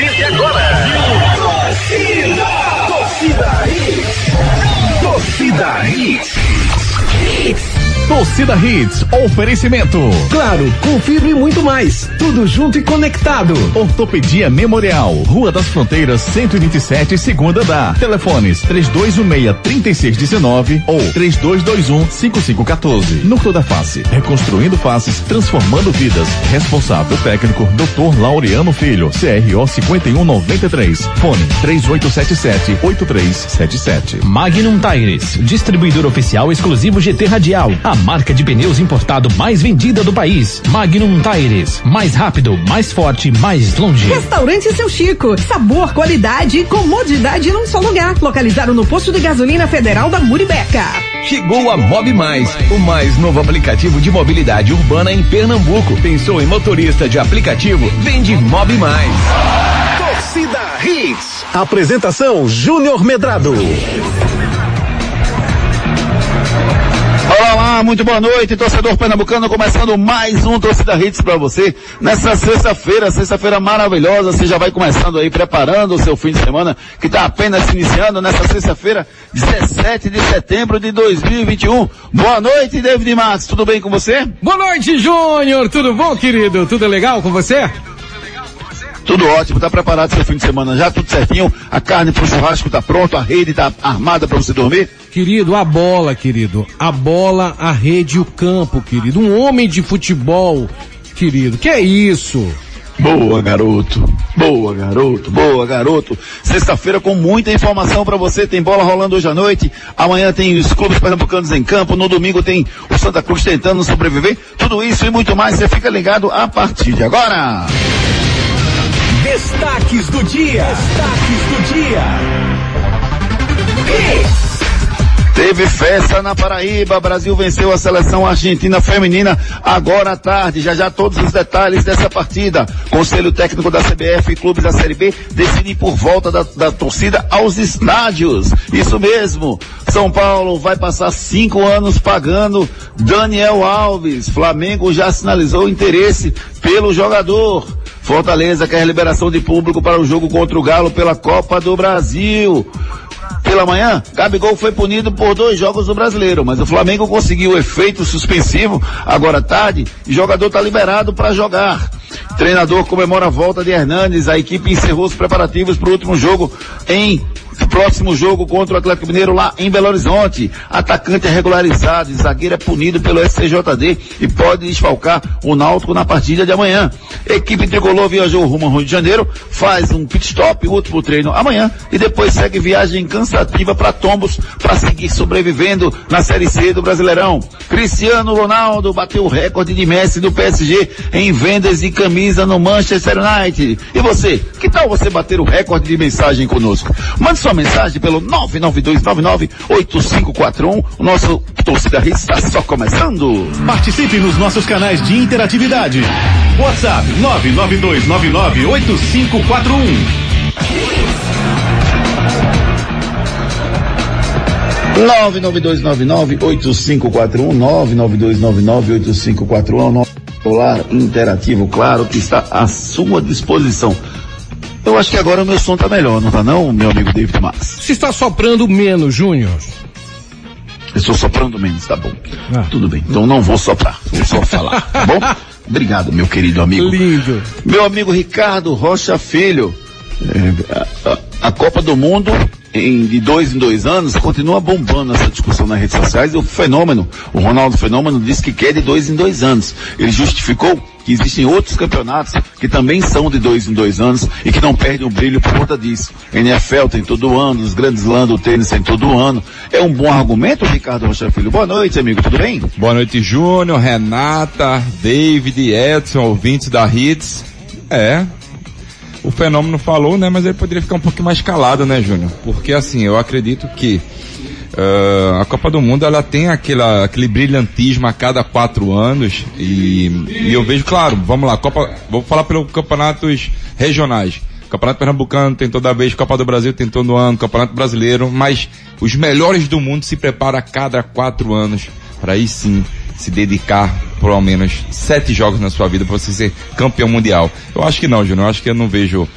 partir de agora. Torcida, torcida Hits, torcida Hits. Hits. Torcida Hits, oferecimento. Claro, com fibra e muito mais. Tudo junto e conectado. Ortopedia Memorial, Rua das Fronteiras, 127, segunda da. Telefones 3216-3619 ou 3221-5514. Núcleo da Face, reconstruindo faces, transformando vidas. Responsável técnico, Dr. Laureano Filho, CRO 5193. Fone 3877-8377. Magnum Tires, distribuidor oficial exclusivo GT Radial. A marca de pneus importado mais vendida do país. Magnum Tires. Mais rápido, mais forte, mais longe. Restaurante Seu Chico. Sabor, qualidade e comodidade num só lugar. Localizado no posto de gasolina federal da Muribeca. Chegou a Mob Mais, o mais novo aplicativo de mobilidade urbana em Pernambuco. Pensou em motorista de aplicativo? Vende Mob Mais. Torcida Hits. Apresentação Júnior Medrado. Olá, olá, muito boa noite, torcedor pernambucano, começando mais um Torcida Hits para você nessa sexta-feira, sexta-feira maravilhosa, você já vai começando aí, preparando o seu fim de semana, que está apenas se iniciando nessa sexta-feira, 17 de setembro de 2021. Boa noite, David Matos, tudo bem com você? Boa noite, Júnior, tudo bom, querido? Tudo legal com você? Tudo ótimo, tá preparado seu fim de semana já, tudo certinho, a carne pro churrasco tá pronto, a rede tá armada para você dormir? Querido, a bola, querido. A bola, a rede e o campo, querido. Um homem de futebol, querido. Que é isso? Boa, garoto. Boa, garoto. Boa, garoto. Sexta-feira com muita informação para você. Tem bola rolando hoje à noite. Amanhã tem os clubes pernambucanos em campo. No domingo tem o Santa Cruz tentando sobreviver. Tudo isso e muito mais. Você fica ligado a partir de agora. Destaques do dia. Destaques do dia. Teve festa na Paraíba, Brasil venceu a seleção argentina feminina agora à tarde. Já já todos os detalhes dessa partida. Conselho técnico da CBF e clubes da Série B decidem por volta da, da torcida aos estádios. Isso mesmo. São Paulo vai passar cinco anos pagando Daniel Alves. Flamengo já sinalizou interesse pelo jogador. Fortaleza quer liberação de público para o jogo contra o Galo pela Copa do Brasil. Pela manhã, Gabigol foi punido por dois jogos do brasileiro, mas o Flamengo conseguiu o efeito suspensivo agora tarde e jogador está liberado para jogar. Treinador comemora a volta de Hernandes, a equipe encerrou os preparativos para o último jogo em próximo jogo contra o Atlético Mineiro lá em Belo Horizonte. Atacante é regularizado, zagueiro é punido pelo SCJD e pode desfalcar o Náutico na partida de amanhã. Equipe tricolor viajou rumo ao Rio de Janeiro, faz um pit stop, último treino amanhã e depois segue viagem cansativa para Tombos para seguir sobrevivendo na Série C do Brasileirão. Cristiano Ronaldo bateu o recorde de Messi do PSG em vendas de camisa no Manchester United. E você, que tal você bater o recorde de mensagem conosco? Mande sua mensagem pelo 992998541. O nosso torcida está só começando. Participe nos nossos canais de interatividade. WhatsApp 992998541. 992998541, 992998541 é o nosso celular interativo, claro, que está à sua disposição. Eu acho que agora o meu som tá melhor, não tá não, meu amigo David Max? Você está soprando menos, Júnior. Eu estou soprando menos, tá bom. Ah. Tudo bem, então não vou soprar, vou só falar, tá bom? Obrigado, meu querido amigo. Lindo. Meu amigo Ricardo Rocha Filho, é, a, a Copa do Mundo em, de dois em dois anos, continua bombando essa discussão nas redes sociais e o fenômeno, o Ronaldo Fenômeno disse que quer de dois em dois anos. Ele justificou que existem outros campeonatos que também são de dois em dois anos e que não perdem o brilho por conta disso. NFL tem todo ano, os grandes lãs do tênis tem todo ano. É um bom argumento, Ricardo Rocha Filho? Boa noite, amigo, tudo bem? Boa noite, Júnior, Renata, David, Edson, ouvintes da Hits. É, o fenômeno falou, né? Mas ele poderia ficar um pouquinho mais calado, né, Júnior? Porque assim, eu acredito que uh, a Copa do Mundo ela tem aquela, aquele brilhantismo a cada quatro anos e, e eu vejo, claro, vamos lá, Copa, vou falar pelos campeonatos regionais. Campeonato Pernambucano tem toda vez, Copa do Brasil tem todo ano, Campeonato Brasileiro, mas os melhores do mundo se preparam a cada quatro anos para aí sim se dedicar por ao menos sete jogos na sua vida para você ser campeão mundial. Eu acho que não, Júnior. Eu acho que eu não vejo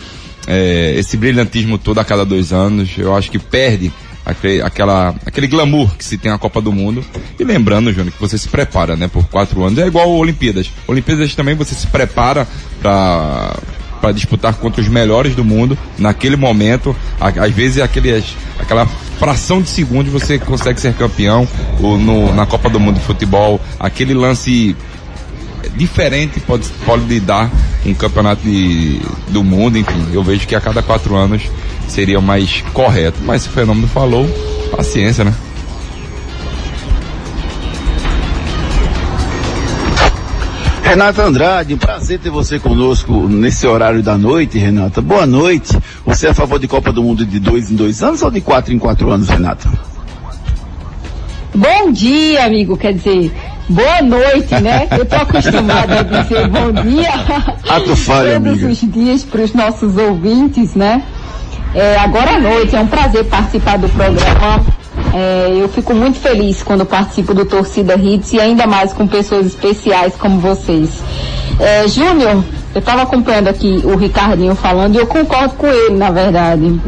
é, esse brilhantismo todo a cada dois anos. Eu acho que perde aquele, aquela, aquele glamour que se tem a Copa do Mundo. E lembrando, Júnior, que você se prepara, né, por quatro anos. É igual Olimpíadas. Olimpíadas também você se prepara para para disputar contra os melhores do mundo naquele momento. Às vezes aqueles, aquela fração de segundo você consegue ser campeão no, na Copa do Mundo de Futebol. Aquele lance diferente pode, pode dar um campeonato de, do mundo, enfim. Eu vejo que a cada quatro anos seria mais correto. Mas se o fenômeno falou, paciência, né? Renata Andrade, um prazer ter você conosco nesse horário da noite, Renata. Boa noite. Você é a favor de Copa do Mundo de dois em dois anos ou de quatro em quatro anos, Renata? Bom dia, amigo. Quer dizer, boa noite, né? Eu tô acostumada a dizer bom dia. Ah, tu falha, Todos amiga. os dias para os nossos ouvintes, né? É, agora à noite, é um prazer participar do programa. É, eu fico muito feliz quando participo do Torcida Hits e ainda mais com pessoas especiais como vocês. É, Júnior, eu estava acompanhando aqui o Ricardinho falando e eu concordo com ele, na verdade.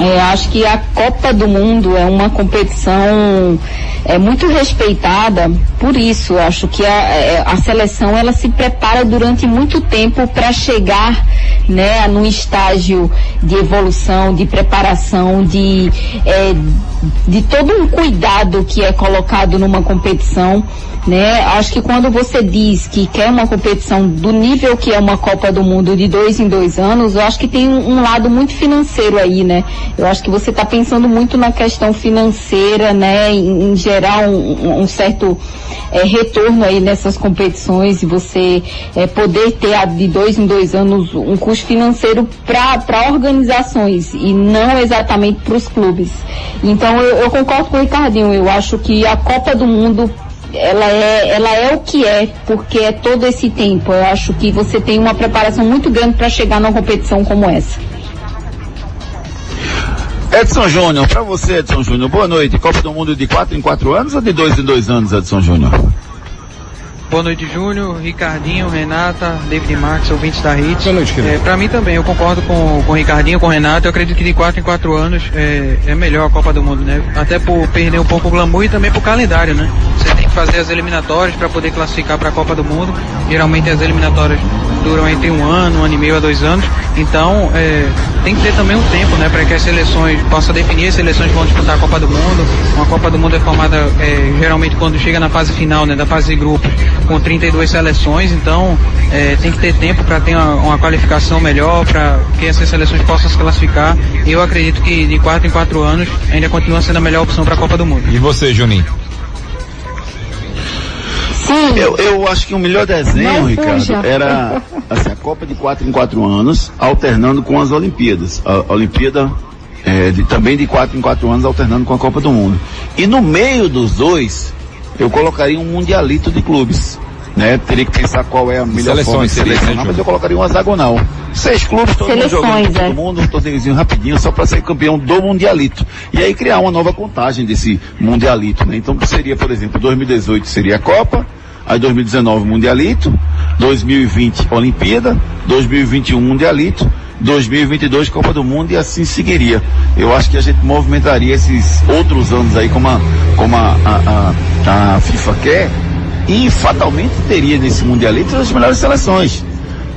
É, acho que a Copa do Mundo é uma competição é, muito respeitada por isso. Acho que a, é, a seleção ela se prepara durante muito tempo para chegar né, num estágio de evolução, de preparação, de, é, de todo um cuidado que é colocado numa competição. Né? Acho que quando você diz que quer uma competição do nível que é uma Copa do Mundo de dois em dois anos, eu acho que tem um, um lado muito financeiro aí, né? Eu acho que você está pensando muito na questão financeira, né? Em, em gerar um, um certo é, retorno aí nessas competições e você é, poder ter de dois em dois anos um custo financeiro para organizações e não exatamente para os clubes. Então eu, eu concordo com o Ricardinho, eu acho que a Copa do Mundo ela é, ela é o que é, porque é todo esse tempo. Eu acho que você tem uma preparação muito grande para chegar numa competição como essa. Edson Júnior, para você, Edson Júnior, boa noite. Copa do Mundo de quatro em quatro anos ou de dois em dois anos, Edson Júnior? Boa noite, Júnior, Ricardinho, Renata, David Marques, ouvintes da Hits. Boa noite, querido. É, para mim também, eu concordo com, com o Ricardinho, com o Renato. Eu acredito que de 4 em 4 anos é, é melhor a Copa do Mundo, né? Até por perder um pouco o glamour e também por calendário, né? Você tem que fazer as eliminatórias para poder classificar para a Copa do Mundo. Geralmente as eliminatórias duram entre um ano, um ano e meio a dois anos. Então, é, tem que ter também um tempo, né? Para que as seleções possam definir as seleções que vão disputar a Copa do Mundo. Uma Copa do Mundo é formada é, geralmente quando chega na fase final, né? Da fase de grupos, com 32 seleções. Então, é, tem que ter tempo para ter uma, uma qualificação melhor, para que essas seleções possam se classificar. E eu acredito que de 4 em 4 anos ainda continua sendo a melhor opção para a Copa do Mundo. E você, Juninho? Sim. Eu, eu acho que o melhor desenho, Não Ricardo, fuja. era assim, a Copa de 4 em 4 anos, alternando com as Olimpíadas. A, a Olimpíada é, de- também de 4 em 4 anos, alternando com a Copa do Mundo. E no meio dos dois, eu colocaria um mundialito de clubes. Né? Teria que pensar qual é a melhor Seleções forma de seria, né, selecionar, mas eu colocaria um hexagonal. Seis clubes, todo mundo jogando Seleções, Copa é. do mundo, um torneiozinho rapidinho, só para ser campeão do mundialito. E aí criar uma nova contagem desse mundialito, né? Então seria, por exemplo, 2018 seria a Copa, aí 2019 mundialito, 2020 Olimpíada, 2021 mundialito, 2022 Copa do Mundo e assim seguiria. Eu acho que a gente movimentaria esses outros anos aí como a, como a, a, a, a FIFA quer e fatalmente teria nesse mundialito as melhores seleções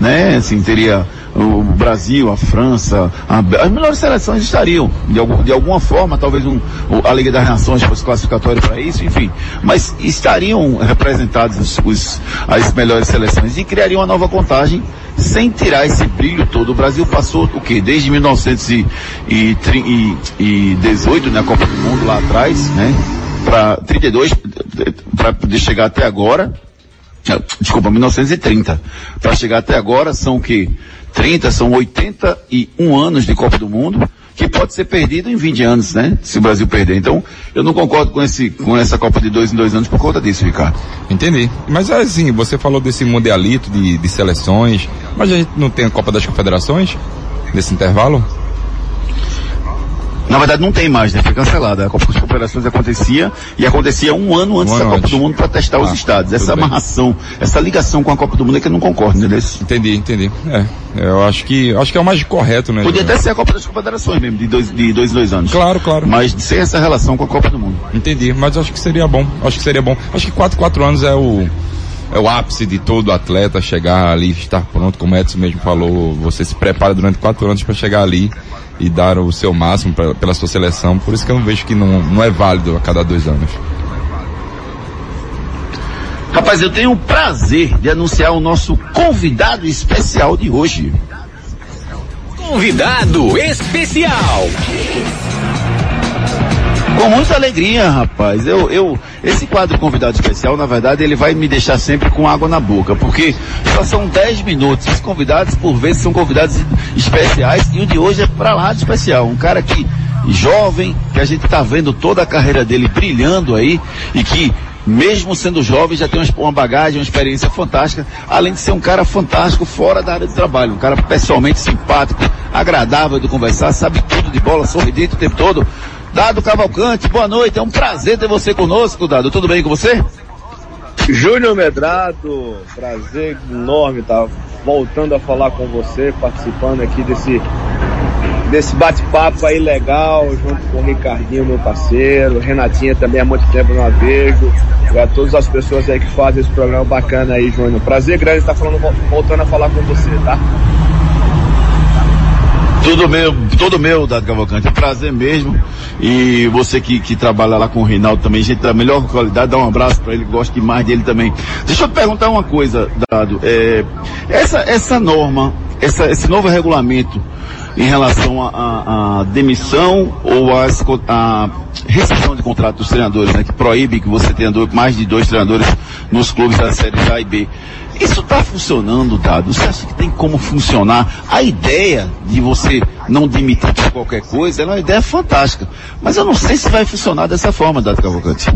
né? Assim, teria o Brasil, a França, a as melhores seleções estariam, de, algum- de alguma forma, talvez um, a Liga das Nações fosse classificatória para isso, enfim, mas estariam representados os, os- as melhores seleções e criariam uma nova contagem sem tirar esse brilho todo. O Brasil passou o quê? Desde 1918, né, a Copa do Mundo lá atrás, né, para 32, para poder chegar até agora, Desculpa, 1930. Para chegar até agora são o quê? 30, são 81 anos de Copa do Mundo, que pode ser perdido em 20 anos, né? Se o Brasil perder. Então, eu não concordo com, esse, com essa Copa de dois em dois anos por conta disso, Ricardo. Entendi. Mas assim, você falou desse mundialito de, de seleções, mas a gente não tem a Copa das Confederações nesse intervalo? Na verdade não tem mais, né? Foi cancelada. A Copa das Confederações acontecia e acontecia um ano antes Um da ano Copa antes. do Mundo para testar os Ah, estados. tudo Essa bem. amarração, essa ligação com a Copa do Mundo é que eu não concordo, né? Desse. Entendi, entendi. É, eu acho que acho que é o mais correto, né? Podia Júnior? até ser a Copa das Confederações mesmo, de dois, de dois em dois anos. Claro, claro. Mas sem essa relação com a Copa do Mundo. Entendi, mas acho que seria bom. Acho que seria bom. Acho que 4, 4 anos é o é o ápice de todo atleta chegar ali, estar pronto, como o Edson mesmo falou, você se prepara durante quatro anos para chegar ali e dar o seu máximo pra, pela sua seleção. Por isso que eu não vejo que não, não é válido a cada dois anos. Rapaz, eu tenho o prazer de anunciar o nosso convidado especial de hoje. Convidado especial. Com muita alegria, rapaz. Eu, eu, esse quadro convidado especial, na verdade, ele vai me deixar sempre com água na boca, porque só são 10 minutos. Os convidados, por vezes, são convidados especiais e o de hoje é pra lá de especial. Um cara que, jovem, que a gente tá vendo toda a carreira dele brilhando aí e que, mesmo sendo jovem, já tem uma, bagagem, uma experiência fantástica, além de ser um cara fantástico fora da área de trabalho. Um cara pessoalmente simpático, agradável de conversar, sabe tudo de bola, sorridente o tempo todo. Dado Cavalcante, boa noite, é um prazer ter você conosco, Dado. Tudo bem com você? Júnior Medrado, prazer enorme estar voltando a falar com você, participando aqui desse, desse bate-papo aí legal, junto com o Ricardinho, meu parceiro, Renatinha também há muito tempo não a vejo, e a todas as pessoas aí que fazem esse programa bacana aí, Júnior. Prazer grande estar falando, voltando a falar com você, tá? Tudo meu, todo meu, Dado Cavalcante. É um prazer mesmo. E você que, que trabalha lá com o Reinaldo também, gente da melhor qualidade, dá um abraço para ele, gosto demais dele também. Deixa eu te perguntar uma coisa, Dado. É, essa, essa norma, essa, esse novo regulamento em relação à demissão ou à rescisão de contrato dos treinadores, né, que proíbe que você tenha mais de dois treinadores nos clubes da série A e B. Isso está funcionando, Dado? Você acha que tem como funcionar? A ideia de você não demitir por qualquer coisa é uma ideia fantástica. Mas eu não sei se vai funcionar dessa forma, Dado Cavalcante.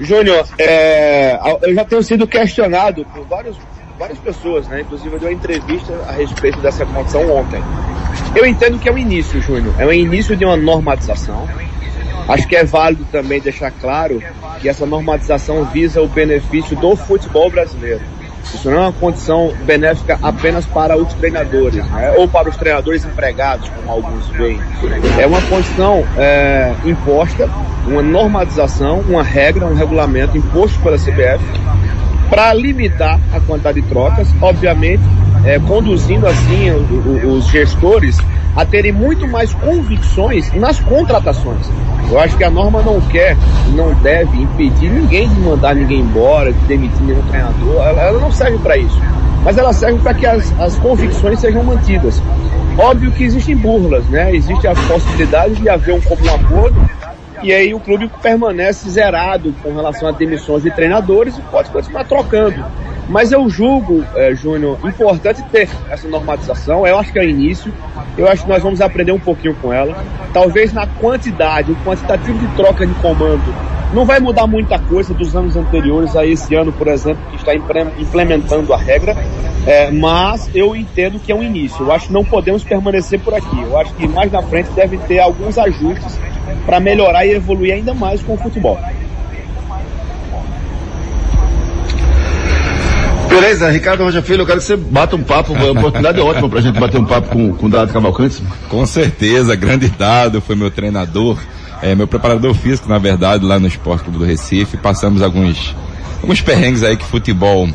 Júnior, é, eu já tenho sido questionado por vários, várias pessoas, né? Inclusive eu dei uma entrevista a respeito dessa condição ontem. Eu entendo que é um início, Júnior. É um início de uma normatização. Acho que é válido também deixar claro que essa normatização visa o benefício do futebol brasileiro. Isso não é uma condição benéfica apenas para os treinadores, né? ou para os treinadores empregados, como alguns veem. É uma condição é, imposta, uma normatização, uma regra, um regulamento imposto pela CBF para limitar a quantidade de trocas, obviamente, é, conduzindo assim o- o- os gestores a terem muito mais convicções nas contratações. Eu acho que a norma não quer, não deve impedir ninguém de mandar ninguém embora, de demitir nenhum treinador. Ela, ela não serve para isso. Mas ela serve para que as, as convicções sejam mantidas. Óbvio que existem burlas, né? Existe a possibilidade de haver um comum acordo e aí o clube permanece zerado com relação a demissões de treinadores e pode continuar trocando. Mas eu julgo, eh, Júnior, importante ter essa normatização. Eu acho que é o início. Eu acho que nós vamos aprender um pouquinho com ela. Talvez na quantidade, o quantitativo de troca de comando não vai mudar muita coisa dos anos anteriores a esse ano, por exemplo, que está implementando a regra. Eh, mas eu entendo que é um início. Eu acho que não podemos permanecer por aqui. Eu acho que mais na frente deve ter alguns ajustes para melhorar e evoluir ainda mais com o futebol. Beleza, Ricardo Rocha Filho, eu quero que você bata um papo, a oportunidade é ótima pra gente bater um papo com, com o Dado Cavalcante. Com certeza, grande dado, foi meu treinador, é, meu preparador físico, na verdade, lá no Esporte Clube do Recife. Passamos alguns, alguns perrengues aí que futebol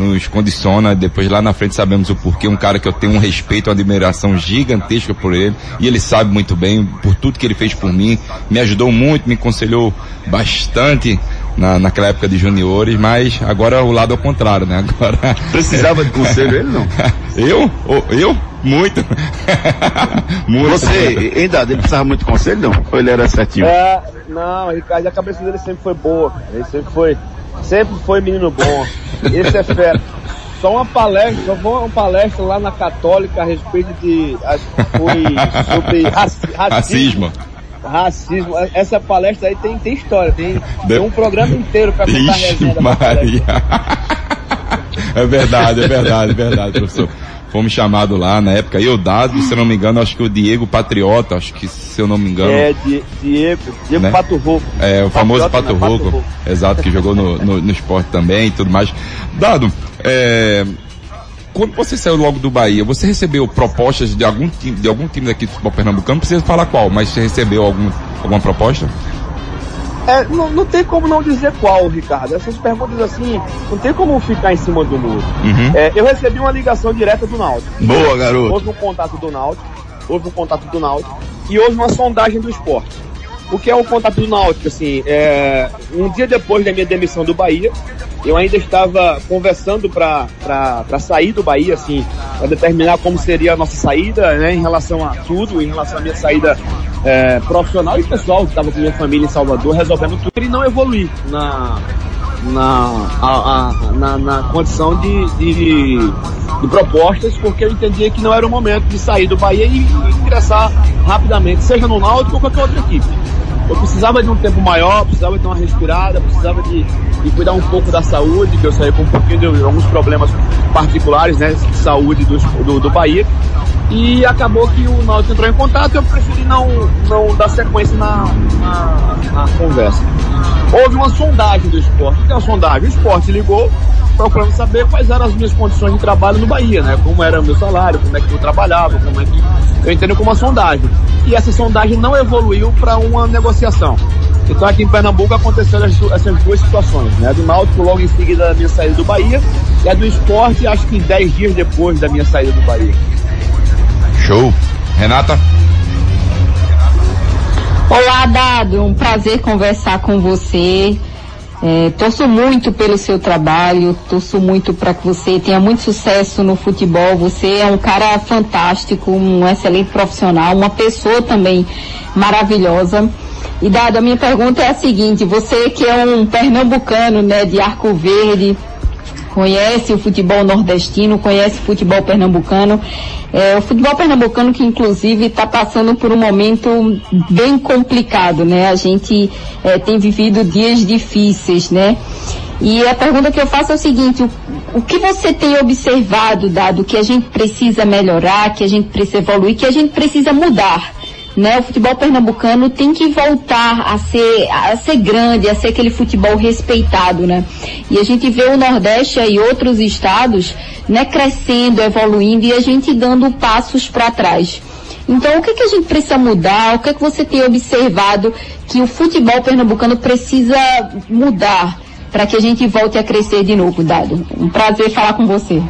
nos condiciona. Depois lá na frente sabemos o porquê. Um cara que eu tenho um respeito, uma admiração gigantesca por ele. E ele sabe muito bem por tudo que ele fez por mim. Me ajudou muito, me aconselhou bastante na, naquela época de juniores, mas agora o lado ao contrário, né? Agora. Precisava de conselho ele não? eu? Ô, Eu? Muito. muito. Você, hein, Dado, ele precisava muito de conselho não? Ou ele era certinho? É, não, Ricardo, a cabeça dele sempre foi boa. cara. Ele sempre foi, sempre foi menino bom. Esse é fera. Só uma palestra, só foi uma palestra lá na Católica a respeito de, foi sobre raci- racismo. Racismo. Essa palestra aí tem, tem história, tem, tem um programa inteiro pra contar a Ixi, resenha. Maria. É verdade, é verdade, é verdade, professor. Fomos chamados lá na época, eu dado, se eu não me engano, acho que o Diego Patriota, acho que se eu não me engano. É, Di- Diego, Diego Né? Pato Rouco. É, o famoso Patriota, Pato né? Pato Rouco, exato, que jogou no, no, no esporte também e tudo mais. Dado, é, quando você saiu logo do Bahia, você recebeu propostas de algum time, de algum time daqui do futebol pernambucano? Não precisa falar qual, mas você recebeu algum, alguma proposta? É, não, não tem como não dizer qual, Ricardo. Essas perguntas assim, não tem como ficar em cima do muro. Uhum. É, eu recebi uma ligação direta do Náutico. Boa, garoto. Houve um contato do Náutico, houve um contato do Náutico e houve uma sondagem do esporte. O que é o contato do Náutico? Assim, é, um dia depois da minha demissão do Bahia, eu ainda estava conversando para sair do Bahia, assim, para determinar como seria a nossa saída, né, em relação a tudo, em relação à minha saída é, profissional e pessoal, que estava com minha família em Salvador, resolvendo tudo e não evoluir na, na, a- a- na, na condição de, de, de propostas, porque eu entendia que não era o momento de sair do Bahia e, ingressar rapidamente, seja no Náutico ou qualquer outra equipe. Eu precisava de um tempo maior, precisava de uma respirada, precisava de, de cuidar um pouco da saúde, que eu saí com um pouquinho de alguns problemas particulares, né, de saúde do, do, do Bahia. E acabou que o Náutico entrou em contato e eu preferi não, não dar sequência na, na, na conversa. Houve uma sondagem do esporte. O que é uma sondagem? O esporte ligou procurando saber quais eram as minhas condições de trabalho no Bahia, né? Como era o meu salário, como é que eu trabalhava, como é que. Eu entendo como uma sondagem. E essa sondagem não evoluiu para uma negociação. Então aqui em Pernambuco aconteceram essas duas situações, né? A do Náutico logo em seguida da minha saída do Bahia e a do esporte acho que 10 dias depois da minha saída do Bahia. Show. Renata? Olá, Dado. Um prazer conversar com você. É, torço muito pelo seu trabalho, torço muito para que você tenha muito sucesso no futebol. Você é um cara fantástico, um excelente profissional, uma pessoa também maravilhosa. E Dado, a minha pergunta é a seguinte: você que é um pernambucano, né, de Arco Verde, conhece o futebol nordestino, conhece o futebol pernambucano. É, o futebol pernambucano que inclusive está passando por um momento bem complicado, né? A gente é, tem vivido dias difíceis, né? E a pergunta que eu faço é o seguinte, o, o que você tem observado, dado que a gente precisa melhorar, que a gente precisa evoluir, que a gente precisa mudar? Né? O futebol pernambucano tem que voltar a ser, a ser grande, a ser aquele futebol respeitado, né? E a gente vê o Nordeste e outros estados, né, crescendo, evoluindo e a gente dando passos para trás. Então, o que, que a gente precisa mudar? O que, que você tem observado que o futebol pernambucano precisa mudar para que a gente volte a crescer de novo, Dado? Um prazer falar com você.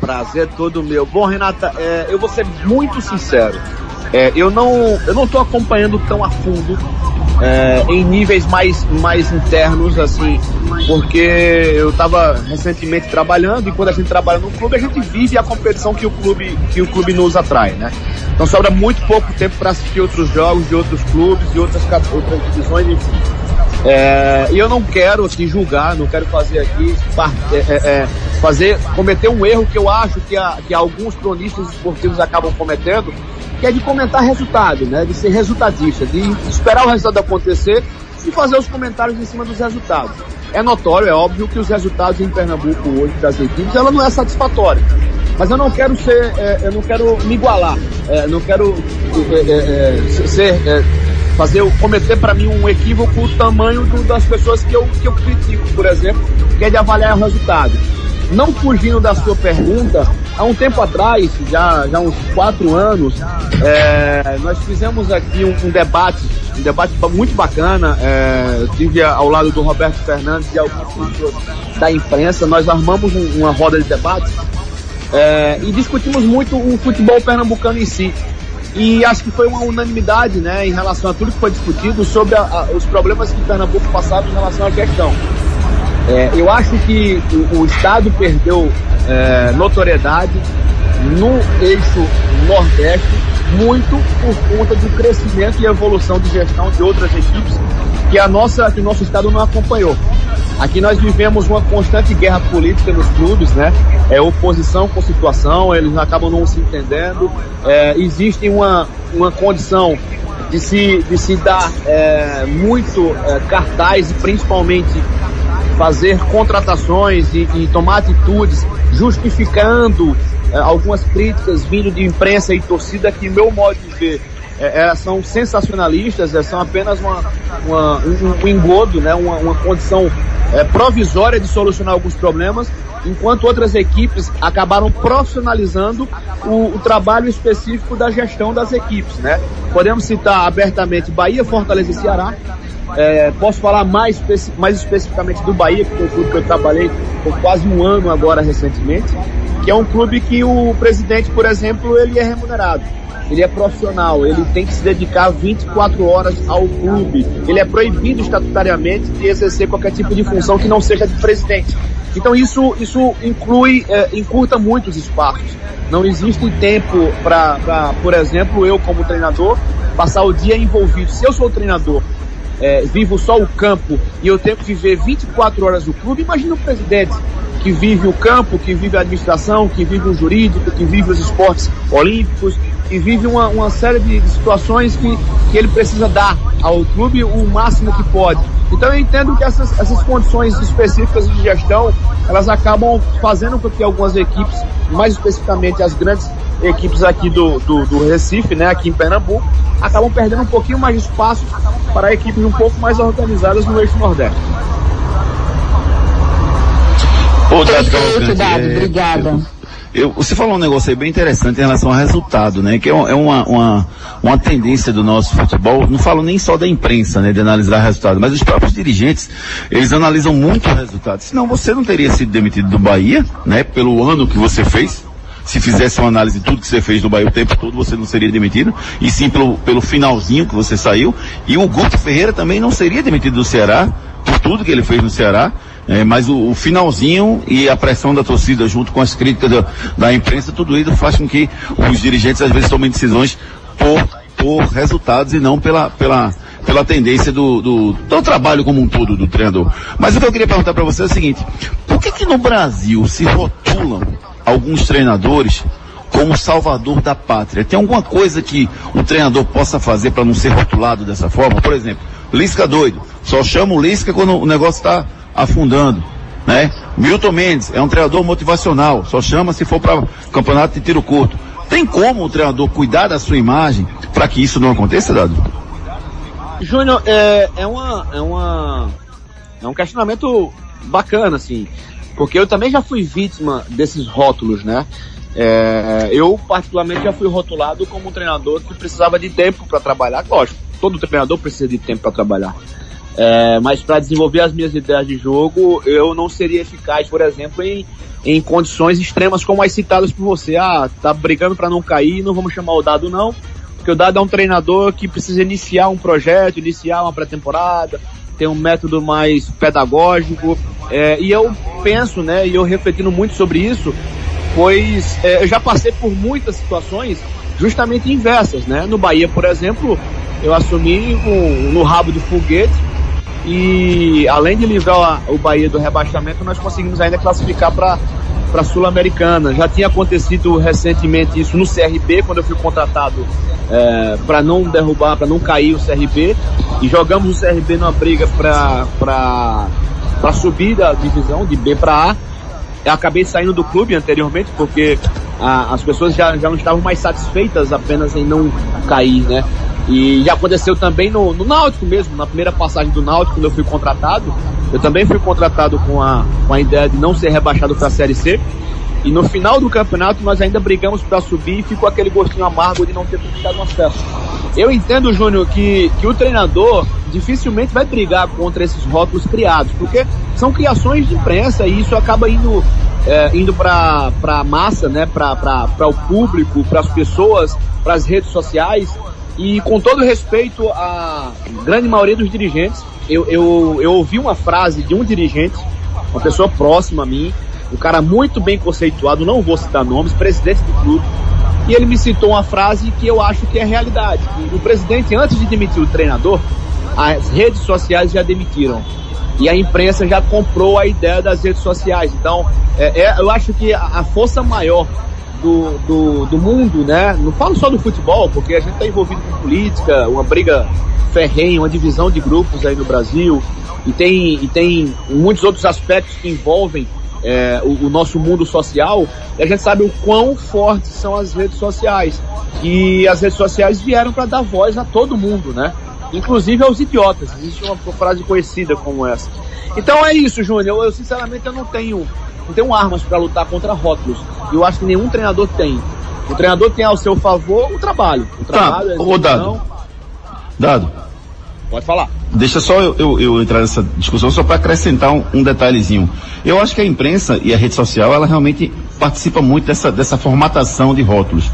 Prazer todo meu. Bom, Renata, é, eu vou ser muito sincero. É, eu não eu não estou acompanhando tão a fundo é, em níveis mais, mais internos, assim, porque eu estava recentemente trabalhando e quando a gente trabalha no clube, a gente vive a competição que o clube, que o clube nos atrai, né? Então sobra muito pouco tempo para assistir outros jogos de outros clubes e outras, outras divisões, enfim. É, e eu não quero aqui julgar, não quero fazer aqui é, é, é, fazer cometer um erro que eu acho que, a- que alguns cronistas esportivos acabam cometendo, que é de comentar resultado, né? De ser resultadista, de esperar o resultado acontecer e fazer os comentários em cima dos resultados. É notório, é óbvio que os resultados em Pernambuco hoje das equipes, ela não é satisfatória. Mas eu não quero ser, é, eu não quero me igualar, é, não quero é, é, ser, fazer, cometer para mim um equívoco o tamanho do- das pessoas que eu, que eu critico, por exemplo, que é de avaliar o resultado. Não fugindo da sua pergunta, há um tempo atrás, já, já uns quatro anos, é, nós fizemos aqui um, um debate, um debate ba- muito bacana. É, tive ao lado do Roberto Fernandes e pessoas da imprensa. Nós armamos um- uma roda de debate é, e discutimos muito o futebol pernambucano em si. E acho que foi uma unanimidade, né, em relação a tudo que foi discutido sobre a- a- os problemas que Pernambuco passava em relação à questão. É, eu acho que o, o Estado perdeu é, notoriedade no eixo Nordeste muito por conta do crescimento e evolução de gestão de outras equipes que a nossa, que o nosso Estado não acompanhou. Aqui nós vivemos uma constante guerra política nos clubes, né? É oposição com situação, eles acabam não se entendendo. É, existe uma, uma condição de se, de se dar é, muito é, cartaz e principalmente fazer contratações e, e tomar atitudes justificando é, algumas críticas vindo de imprensa e torcida que, meu modo de ver, é, elas são sensacionalistas, é, são apenas uma, uma um, um, engodo, né, uma, uma condição é, provisória de solucionar alguns problemas, enquanto outras equipes acabaram profissionalizando o, o, trabalho específico da gestão das equipes. Né? Podemos citar abertamente Bahia, Fortaleza e Ceará. É, posso falar mais, mais especificamente do Bahia, que foi o clube que eu trabalhei por quase um ano agora recentemente, que é um clube que o presidente, por exemplo, ele é remunerado ele é profissional, ele tem que se dedicar 24 horas ao clube, ele é proibido estatutariamente de exercer qualquer tipo de função que não seja de presidente. Então isso, isso inclui, é, encurta muito os espaços. Não existe tempo para, por exemplo, eu como treinador, passar o dia envolvido. Se eu sou treinador, é, vivo só o campo e eu tenho que viver 24 horas no clube, imagina o presidente que vive o campo, que vive a administração, que vive o jurídico, que vive os esportes olímpicos, que vive uma, uma série de, situações que, que ele precisa dar ao clube o máximo que pode. Então eu entendo que essas, essas condições específicas de gestão, elas acabam fazendo com que algumas equipes, mais especificamente as grandes equipes aqui do, do, do Recife, né, aqui em Pernambuco, acabam perdendo um pouquinho mais de espaço para equipes um pouco mais organizadas no eixo Nordeste. Cavalcante, Dado, obrigada. Eu, você falou um negócio aí bem interessante em relação ao resultado, né? Que é, é uma, uma, uma tendência do nosso futebol. Não falo nem só da imprensa, né? De analisar resultado, mas os próprios dirigentes, eles analisam muito o resultado. Senão você não teria sido demitido do Bahia, né? Pelo ano que você fez. Se fizesse uma análise de tudo que você fez no Bahia o tempo todo, você não seria demitido. E sim pelo, pelo finalzinho que você saiu. E o Guto Ferreira também não seria demitido do Ceará, por tudo que ele fez no Ceará. É, mas o, o, finalzinho e a pressão da torcida junto com as críticas da, da, imprensa, tudo isso faz com que os dirigentes às vezes tomem decisões por, por resultados e não pela, pela, pela tendência do, do, do trabalho como um todo do treinador. Mas o que eu queria perguntar para você é o seguinte, por que que no Brasil se rotulam alguns treinadores como salvador da pátria? Tem alguma coisa que o treinador possa fazer para não ser rotulado dessa forma? Por exemplo, Lisca doido. Só chama o Lisca quando o negócio está afundando. Né? Milton Mendes é um treinador motivacional, só chama se for para campeonato de tiro curto. Tem como o treinador cuidar da sua imagem para que isso não aconteça, Dado? Júnior, é, é, uma, é, uma, é um questionamento bacana, assim, porque eu também já fui vítima desses rótulos, né? É, eu, particularmente, já fui rotulado como um treinador que precisava de tempo para trabalhar. Lógico, todo treinador precisa de tempo para trabalhar. É, mas para desenvolver as minhas ideias de jogo, eu não seria eficaz, por exemplo, em, em condições extremas como as citadas por você. Ah, tá brigando para não cair, não vamos chamar o Dado não, porque o Dado é um treinador que precisa iniciar um projeto, iniciar uma pré-temporada, tem um método mais pedagógico. É, e eu penso, né, e eu refletindo muito sobre isso, pois é, eu já passei por muitas situações justamente inversas, né? No Bahia, por exemplo, eu assumi um, no rabo do foguete e além de livrar o Bahia do rebaixamento, nós conseguimos ainda classificar para para Sul-Americana. Já tinha acontecido recentemente isso no CRB, quando eu fui contratado é, para não derrubar, para não cair o CRB. E jogamos o CRB numa briga para subir da divisão de B para A. Eu acabei saindo do clube anteriormente porque a, as pessoas já, já não estavam mais satisfeitas apenas em não cair, né? E aconteceu também no, no Náutico mesmo, na primeira passagem do Náutico, quando eu fui contratado. Eu também fui contratado com a, com a ideia de não ser rebaixado para a Série C. E no final do campeonato nós ainda brigamos para subir e ficou aquele gostinho amargo de não ter conquistado um acesso. Eu entendo, Júnior, que, que o treinador dificilmente vai brigar contra esses rótulos criados, porque são criações de imprensa e isso acaba indo, é, indo para a massa, né, para o público, para as pessoas, para as redes sociais. E com todo respeito à grande maioria dos dirigentes, eu, eu, eu ouvi uma frase de um dirigente, uma pessoa próxima a mim, um cara muito bem conceituado, não vou citar nomes, presidente do clube, e ele me citou uma frase que eu acho que é realidade. O presidente, antes de demitir o treinador, as redes sociais já demitiram. E a imprensa já comprou a ideia das redes sociais. Então, é, é, eu acho que a, a força maior do, do, do mundo, né? Não falo só do futebol, porque a gente está envolvido com política, uma briga ferrenha, uma divisão de grupos aí no Brasil, e tem, e tem muitos outros aspectos que envolvem é, o, o, nosso mundo social, e a gente sabe o quão fortes são as redes sociais. E as redes sociais vieram para dar voz a todo mundo, né? Inclusive aos idiotas. Existe uma frase conhecida como essa. Então é isso, Júnior. Eu, eu sinceramente eu não tenho, não tenho armas para lutar contra rótulos. E eu acho que nenhum treinador tem. O treinador tem ao seu favor o trabalho. O tá, trabalho, tá, o dado. Dado. Pode falar. Deixa só eu, eu, eu entrar nessa discussão só para acrescentar um, um, detalhezinho. Eu acho que a imprensa e a rede social, ela realmente participa muito dessa, dessa formatação de rótulos.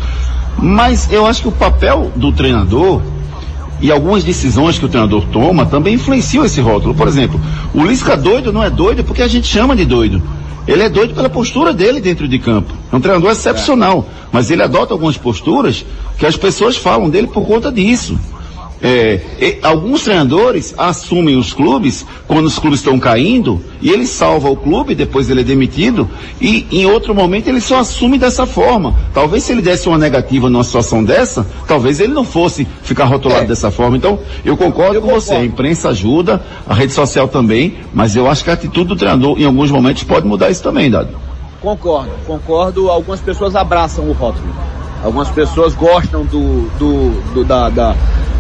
Mas eu acho que o papel do treinador e algumas decisões que o treinador toma também influenciam esse rótulo. Por exemplo, o Lisca doido não é doido porque a gente chama de doido. Ele é doido pela postura dele dentro de campo. É um treinador excepcional, mas ele adota algumas posturas que as pessoas falam dele por conta disso. É, alguns treinadores assumem os clubes quando os clubes estão caindo e ele salva o clube, depois ele é demitido e em outro momento ele só assume dessa forma. Talvez se ele desse uma negativa numa situação dessa, talvez ele não fosse ficar rotulado é. dessa forma. Então, eu concordo eu com concordo. você, a imprensa ajuda, a rede social também, mas eu acho que a atitude do treinador em alguns momentos pode mudar isso também, Dado. Concordo, concordo. Algumas pessoas abraçam o rótulo. Algumas pessoas gostam do, do, do da, da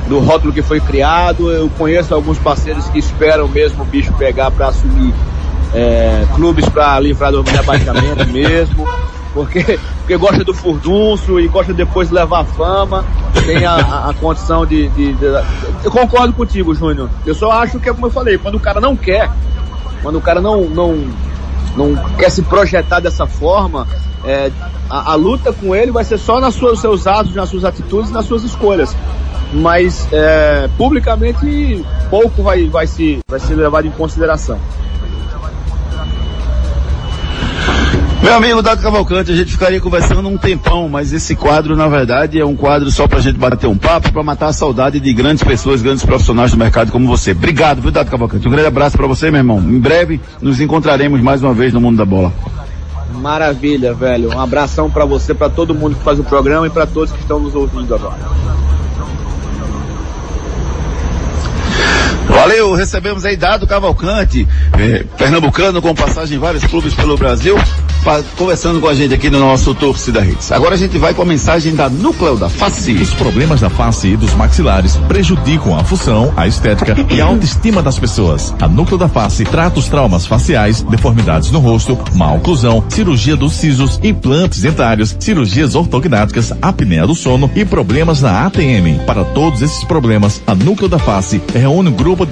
do rótulo que foi criado. Eu conheço alguns parceiros que esperam mesmo o bicho pegar para assumir é, clubes para livrar do rebaixamento mesmo. Porque, porque gosta do furdunço e gosta depois de levar fama, tem a, a, condição de, de, de, Eu concordo contigo, Júnior. Eu só acho que, como eu falei, quando o cara não quer, quando o cara não, não, não quer se projetar dessa forma, é, a, a, luta com ele vai ser só suas, seus atos, nas suas atitudes, nas suas escolhas mas é, publicamente pouco vai, vai, se, vai ser levado em consideração. Meu amigo Dado Cavalcante, a gente ficaria conversando um tempão, mas esse quadro, na verdade, é um quadro só pra gente bater um papo, para matar a saudade de grandes pessoas, grandes profissionais do mercado como você. Obrigado, viu, Dado Cavalcante? Um grande abraço para você, meu irmão. Em breve nos encontraremos mais uma vez no mundo da bola. Maravilha, velho. Um abração para você, para todo mundo que faz o programa e para todos que estão nos ouvindo agora. Valeu, recebemos aí Dado Cavalcante, eh, pernambucano com passagem em vários clubes pelo Brasil, conversando com a gente aqui no nosso Torcida Hits. Agora a gente vai com a mensagem da Núcleo da Face. Os problemas da face e dos maxilares prejudicam a função, a estética e a autoestima das pessoas. A Núcleo da Face trata os traumas faciais, deformidades no rosto, má oclusão, cirurgia dos sisos, implantes dentários, cirurgias ortognáticas, apneia do sono e problemas na ATM. Para todos esses problemas, a Núcleo da Face reúne um grupo de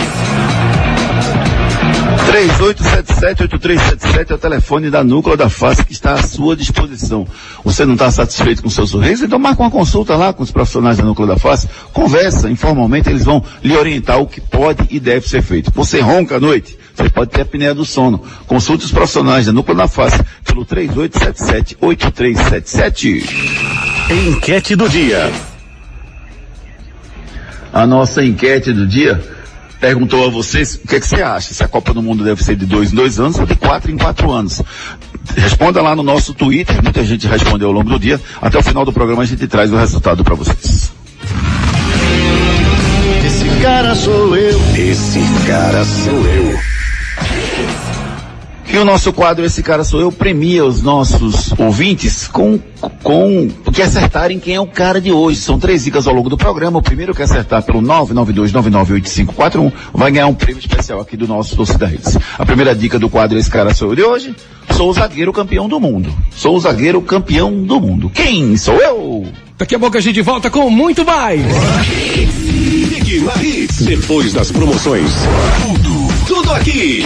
3877-8377 é o telefone da Núcleo da Face que está à sua disposição. Você não está satisfeito com o seu sorriso? Então marca uma consulta lá com os profissionais da Núcleo da Face, conversa informalmente, eles vão lhe orientar o que pode e deve ser feito. Você ronca à noite? Você pode ter apneia do sono. Consulte os profissionais da Núcleo da Face pelo 3877-8377. Enquete do dia. A nossa enquete do dia perguntou a vocês o que, é que você acha, se a Copa do Mundo deve ser de dois em dois anos ou de quatro em quatro anos. Responda lá no nosso Twitter, muita gente respondeu ao longo do dia. Até o final do programa a gente traz o resultado para vocês. Esse cara sou eu. Esse cara sou eu. O nosso quadro Esse Cara Sou Eu premia os nossos ouvintes com, com que acertarem quem é o cara de hoje. São três dicas ao longo do programa. O primeiro que acertar pelo 992998541 vai ganhar um prêmio especial aqui do nosso Torcida Redes. A primeira dica do quadro Esse Cara Sou Eu de hoje. Sou o zagueiro campeão do mundo. Sou o zagueiro campeão do mundo. Quem sou eu? Daqui a pouco a gente volta com muito mais. Depois das promoções, tudo, tudo aqui.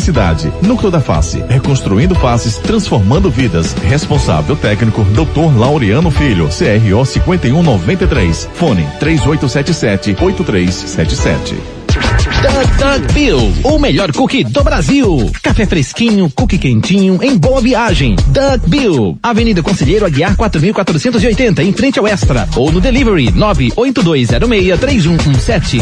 Núcleo da Face, reconstruindo faces, transformando vidas. Responsável técnico, Dr. Laureano Filho, CRO 5193. Fone 3877 8377. Doug Doug Bill, o melhor cookie do Brasil. Café fresquinho, cookie quentinho, em boa viagem. Doug Bill, Avenida Conselheiro Aguiar 4480, em frente ao Extra. Ou no delivery 982063117.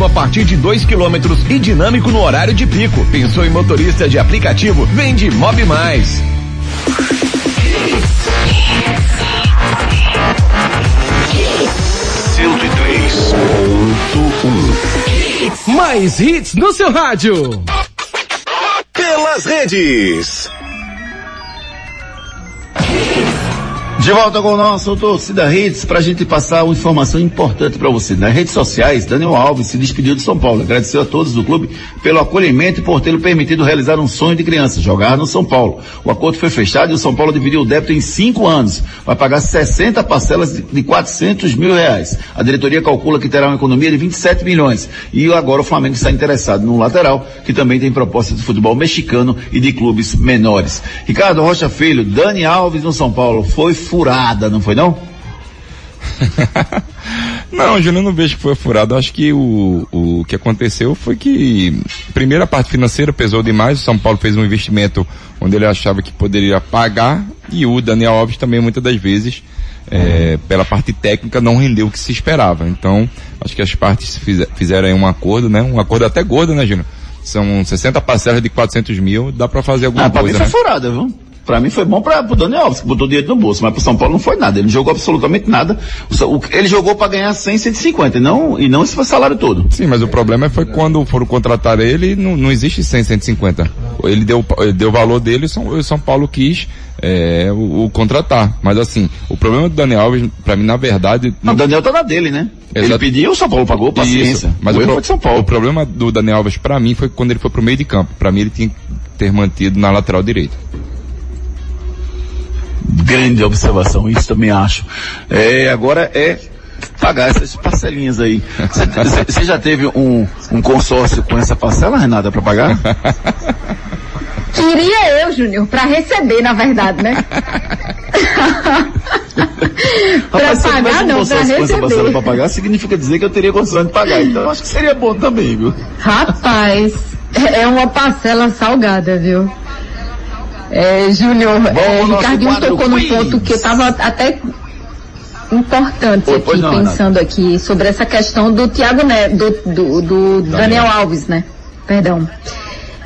a partir de 2 quilômetros e dinâmico no horário de pico. Pensou em motorista de aplicativo? Vende Mob Mais. Mais hits no seu rádio. Pelas redes. De volta com o nosso Torcida Hits para a gente passar uma informação importante para você. Nas redes sociais, Daniel Alves se despediu de São Paulo. Agradeceu a todos do clube pelo acolhimento e por tê-lo permitido realizar um sonho de criança, jogar no São Paulo. O acordo foi fechado e o São Paulo dividiu o débito em cinco anos. Vai pagar 60 parcelas de, de 400 mil reais. A diretoria calcula que terá uma economia de 27 milhões. E agora o Flamengo está interessado no lateral, que também tem proposta de futebol mexicano e de clubes menores. Ricardo Rocha Filho, Dani Alves no São Paulo, foi furada, não foi não? Não, Júnior, não vejo que foi furado. Acho que o, o que aconteceu foi que, primeiro, a parte financeira pesou demais. O São Paulo fez um investimento onde ele achava que poderia pagar e o Daniel Alves também, muitas das vezes, é, pela parte técnica, não rendeu o que se esperava. Então, acho que as partes fiz, fizeram aí um acordo, né? Um acordo até gordo, né, Júnior? São 60 parcelas de 400 mil, dá para fazer alguma ah, pra coisa, né? foi furada, viu? Pra mim foi bom para o Daniel Alves, que botou dinheiro no bolso, mas pro São Paulo não foi nada. Ele não jogou absolutamente nada. O o- ele jogou para ganhar 100, 150, e não, e não esse foi o salário todo. Sim, mas o problema foi quando foram contratar ele, não, não existe 100, 150. Ele deu, ele deu o valor dele e o São, o São Paulo quis é, o, o contratar. Mas assim, o problema do Daniel Alves, pra mim, na verdade... O Daniel tá na dele, né? Ele Exato. pediu, o São Paulo pagou, paciência. Isso, mas o o, pro- São Paulo. o problema do Daniel Alves pra mim foi quando ele foi pro meio de campo. Pra mim ele tinha que ter mantido na lateral direita. Grande observação, isso também acho. É, agora é pagar essas parcelinhas aí. Você já teve um, um consórcio com essa parcela, Renata, para pagar? Queria eu, Júnior, pra receber, na verdade, né? tivesse pagar não, parcela receber. para pagar, significa dizer que eu teria condições de pagar. Então acho que seria bom também, viu? Rapaz, é uma parcela salgada, viu? É, Júnior, é, Ricardinho tocou num ponto que eu tava até importante aqui, não, pensando aqui, sobre essa questão do Thiago ne do, do, do Daniel Alves, né? Perdão.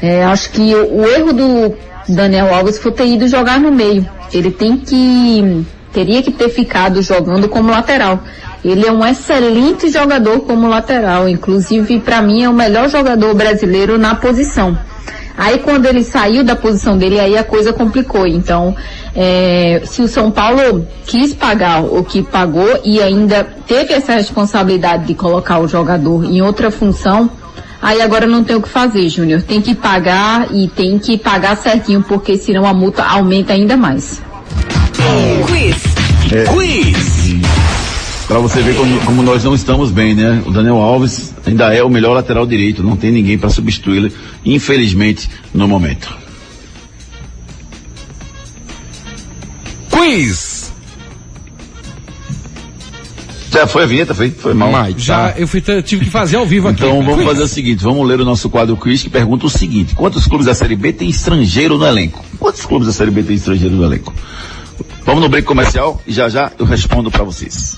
É, acho que o, o erro do Daniel Alves foi ter ido jogar no meio. Ele tem que, teria que ter ficado jogando como lateral. Ele é um excelente jogador como lateral, inclusive para mim é o melhor jogador brasileiro na posição. Aí quando ele saiu da posição dele, aí a coisa complicou. Então, é, se o São Paulo quis pagar o que pagou e ainda teve essa responsabilidade de colocar o jogador em outra função, aí agora não tem o que fazer, Júnior. Tem que pagar e tem que pagar certinho, porque senão a multa aumenta ainda mais. Quiz. É. Quiz. Pra você ver como, como nós não estamos bem, né? O Daniel Alves ainda é o melhor lateral direito, não tem ninguém para substituí-lo, infelizmente, no momento. Quiz. Já foi a vinheta, foi? Foi mal. Já, eu fui, tive que fazer ao vivo aqui. Então vamos Quiz. fazer o seguinte, vamos ler o nosso quadro quiz que pergunta o seguinte, quantos clubes da Série B tem estrangeiro no elenco? Quantos clubes da Série B tem estrangeiro no elenco? Vamos no break comercial e já já eu respondo para vocês.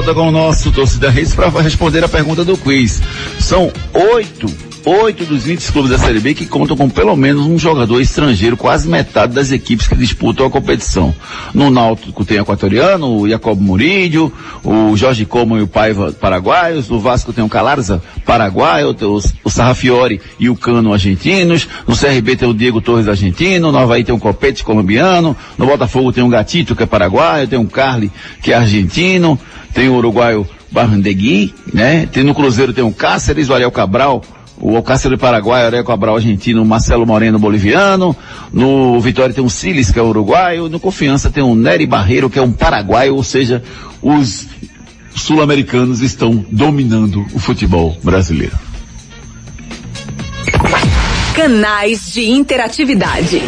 Volta com o nosso Torcida Reis para responder a pergunta do quiz. São oito, oito dos 20 clubes da Série B que contam com pelo menos um jogador estrangeiro, quase metade das equipes que disputam a competição. No Náutico tem o equatoriano, o Jacob Murillo, o Jorge Como e o Paiva paraguaios, no Vasco tem o Calarza paraguaio, o, o Sarrafiore e o Cano argentinos, no CRB tem o Diego Torres argentino, no Havaí tem o Copete colombiano, no Botafogo tem o Gatito que é paraguaio, tem o Carli que é argentino, tem o uruguaio Barrandegui, né? Tem no Cruzeiro tem o Cáceres, o Ariel Cabral, o Alcácer do Paraguai, o Ariel Cabral argentino, Marcelo Moreno boliviano, no Vitória tem o Siles, que é uruguaio, no Confiança tem o Nery Barreiro, que é um paraguaio, ou seja, os sul-americanos estão dominando o futebol brasileiro. Canais de interatividade.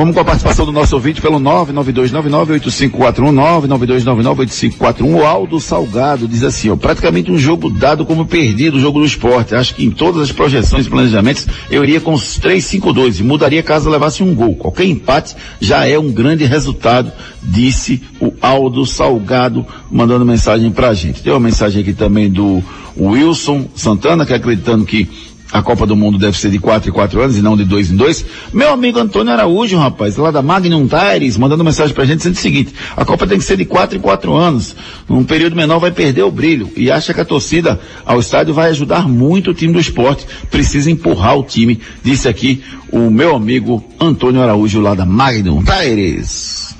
Vamos com a participação do nosso ouvinte pelo 992998541, 992998541. O Aldo Salgado diz assim, ó, praticamente um jogo dado como perdido o jogo do esporte. Acho que em todas as projeções e planejamentos eu iria com os 3-5-2 e mudaria caso levasse um gol. Qualquer empate já é um grande resultado, disse o Aldo Salgado, mandando mensagem pra gente. Tem uma mensagem aqui também do Wilson Santana, que acreditando que a Copa do Mundo deve ser de 4 em 4 anos e não de 2 em 2. Meu amigo Antônio Araújo, rapaz, lá da Magnum Tires, mandando mensagem pra gente dizendo o seguinte, a Copa tem que ser de 4 em 4 anos. Num período menor vai perder o brilho. E acha que a torcida ao estádio vai ajudar muito o time do esporte. Precisa empurrar o time, disse aqui o meu amigo Antônio Araújo lá da Magnum Tires.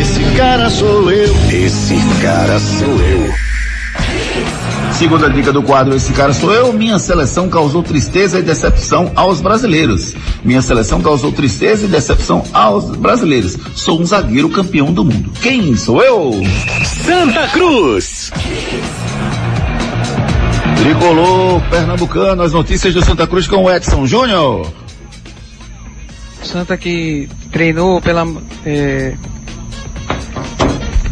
Esse cara sou eu. Esse cara sou eu. Segunda dica do quadro Esse Cara Sou Eu, minha seleção causou tristeza e decepção aos brasileiros. Minha seleção causou tristeza e decepção aos brasileiros. Sou um zagueiro campeão do mundo. Quem sou eu? Santa Cruz. Tricolor Pernambucano, as notícias do Santa Cruz com o Edson Júnior. Santa que treinou pela é,